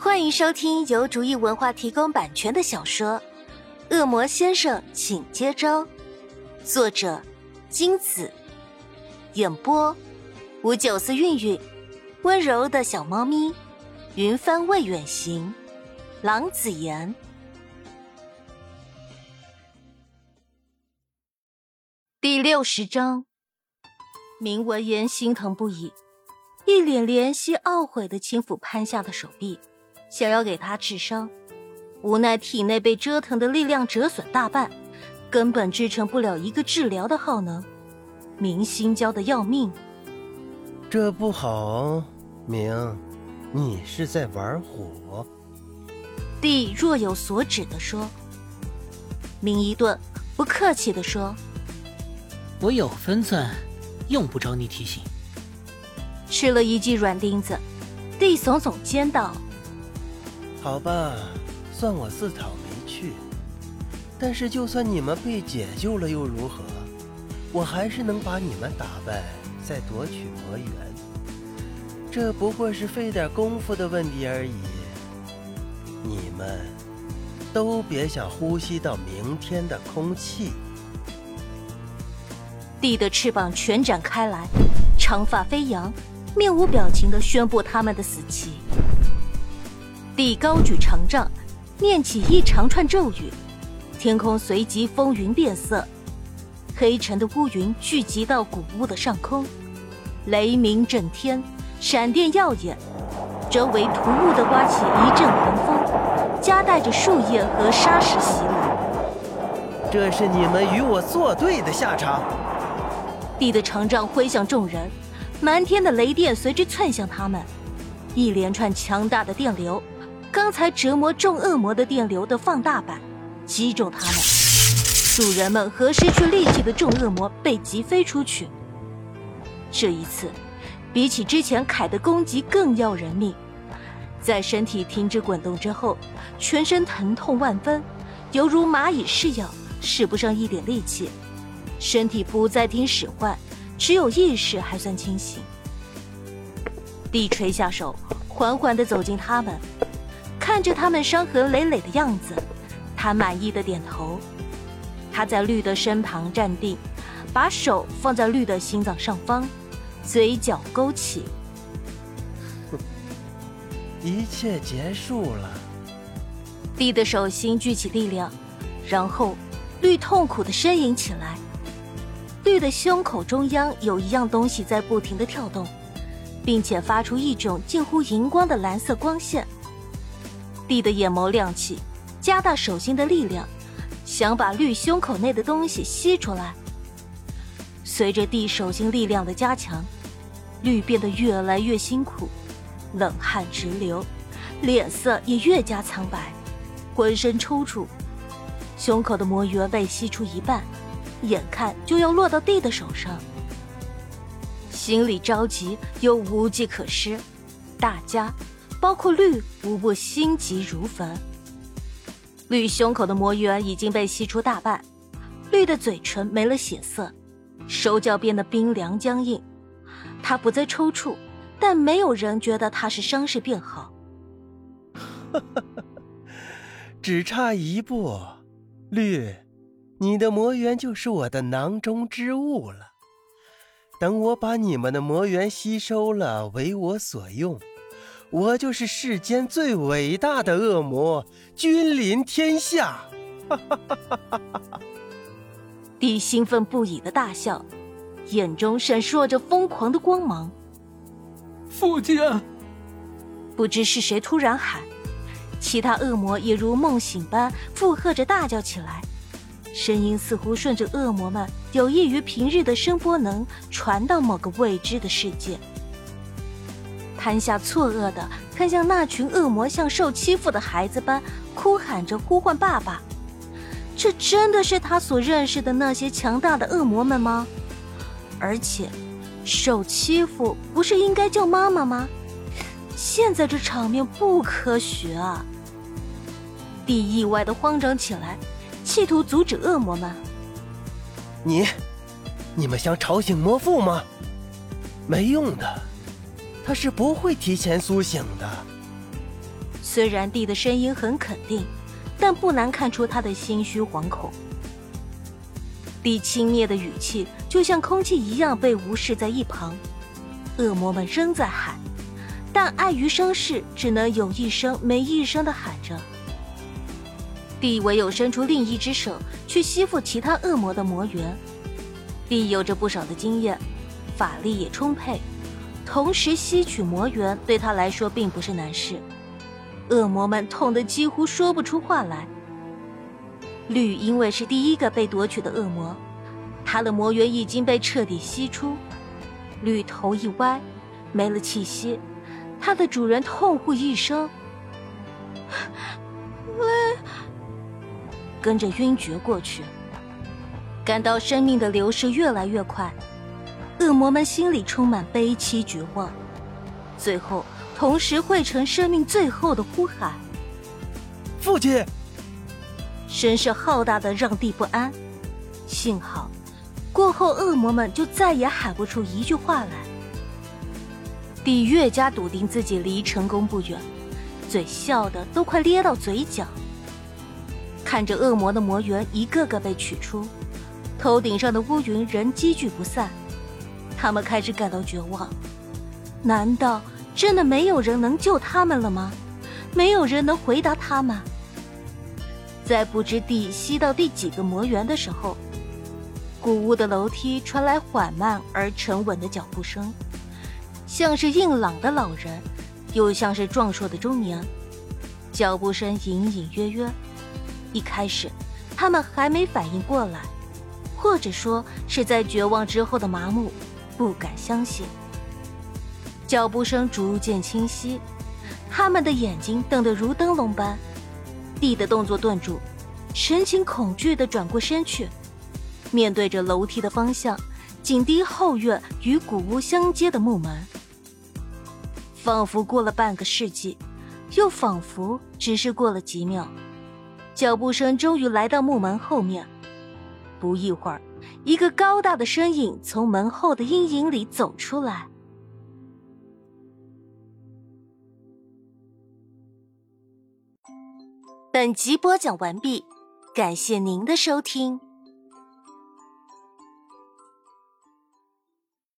欢迎收听由竹意文化提供版权的小说《恶魔先生，请接招》，作者金子，演播五九四韵韵，温柔的小猫咪，云帆未远行，郎子言。第六十章，明闻言心疼不已，一脸怜惜懊悔的轻抚潘夏的手臂。想要给他治伤，无奈体内被折腾的力量折损大半，根本支撑不了一个治疗的耗能。明心焦的要命，这不好，明，你是在玩火。帝若有所指的说。明一顿，不客气的说：“我有分寸，用不着你提醒。”吃了一记软钉子，帝耸耸肩道。好吧，算我自讨没趣。但是就算你们被解救了又如何？我还是能把你们打败，再夺取魔元。这不过是费点功夫的问题而已。你们都别想呼吸到明天的空气。地的翅膀全展开来，长发飞扬，面无表情的宣布他们的死期。帝高举长杖，念起一长串咒语，天空随即风云变色，黑沉的乌云聚集到古屋的上空，雷鸣震天，闪电耀眼，周围突兀的刮起一阵寒风，夹带着树叶和沙石袭来。这是你们与我作对的下场。帝的长杖挥向众人，满天的雷电随之窜向他们，一连串强大的电流。刚才折磨众恶魔的电流的放大版，击中他们。主人们和失去力气的众恶魔被击飞出去。这一次，比起之前凯的攻击更要人命。在身体停止滚动之后，全身疼痛万分，犹如蚂蚁噬咬，使不上一点力气。身体不再听使唤，只有意识还算清醒。地垂下手，缓缓地走近他们。看着他们伤痕累累的样子，他满意的点头。他在绿的身旁站定，把手放在绿的心脏上方，嘴角勾起。一切结束了。绿的手心聚起力量，然后绿痛苦的呻吟起来。绿的胸口中央有一样东西在不停的跳动，并且发出一种近乎荧光的蓝色光线。地的眼眸亮起，加大手心的力量，想把绿胸口内的东西吸出来。随着地手心力量的加强，绿变得越来越辛苦，冷汗直流，脸色也越加苍白，浑身抽搐。胸口的魔元被吸出一半，眼看就要落到地的手上，心里着急又无计可施，大家。包括绿，无不心急如焚。绿胸口的魔元已经被吸出大半，绿的嘴唇没了血色，手脚变得冰凉僵硬。他不再抽搐，但没有人觉得他是伤势变好。只差一步，绿，你的魔元就是我的囊中之物了。等我把你们的魔元吸收了，为我所用。我就是世间最伟大的恶魔，君临天下！哈哈哈哈哈哈！帝兴奋不已的大笑，眼中闪烁着疯狂的光芒。父亲！不知是谁突然喊，其他恶魔也如梦醒般附和着大叫起来，声音似乎顺着恶魔们有益于平日的声波能传到某个未知的世界。潘夏错愕的看向那群恶魔，像受欺负的孩子般哭喊着呼唤爸爸。这真的是他所认识的那些强大的恶魔们吗？而且，受欺负不是应该叫妈妈吗？现在这场面不科学啊！帝意外的慌张起来，企图阻止恶魔们。你，你们想吵醒魔父吗？没用的。他是不会提前苏醒的。虽然帝的声音很肯定，但不难看出他的心虚惶恐。帝轻蔑的语气就像空气一样被无视在一旁。恶魔们仍在喊，但碍于声势，只能有一声没一声的喊着。帝唯有伸出另一只手去吸附其他恶魔的魔元。帝有着不少的经验，法力也充沛，同时吸取魔元对他来说并不是难事。恶魔们痛得几乎说不出话来。绿因为是第一个被夺取的恶魔，他的魔元已经被彻底吸出。绿头一歪，没了气息，他的主人痛呼一声，喂，跟着晕厥过去。感到生命的流逝越来越快，恶魔们心里充满悲戚绝望，最后同时汇成生命最后的呼喊：“父亲！”声势浩大的让地不安。幸好，过后恶魔们就再也喊不出一句话来。地越加笃定自己离成功不远，嘴笑的都快咧到嘴角。看着恶魔的魔元一个个被取出。头顶上的乌云仍积聚不散，他们开始感到绝望。难道真的没有人能救他们了吗？没有人能回答他们。在不知地吸到第几个魔元的时候，古屋的楼梯传来缓慢而沉稳的脚步声，像是硬朗的老人，又像是壮硕的中年。脚步声隐隐约约，一开始他们还没反应过来。或者说是在绝望之后的麻木，不敢相信。脚步声逐渐清晰，他们的眼睛瞪得如灯笼般。地的动作顿住，神情恐惧地转过身去，面对着楼梯的方向，紧盯后院与古屋相接的木门。仿佛过了半个世纪，又仿佛只是过了几秒，脚步声终于来到木门后面。不一会儿，一个高大的身影从门后的阴影里走出来。本集播讲完毕，感谢您的收听。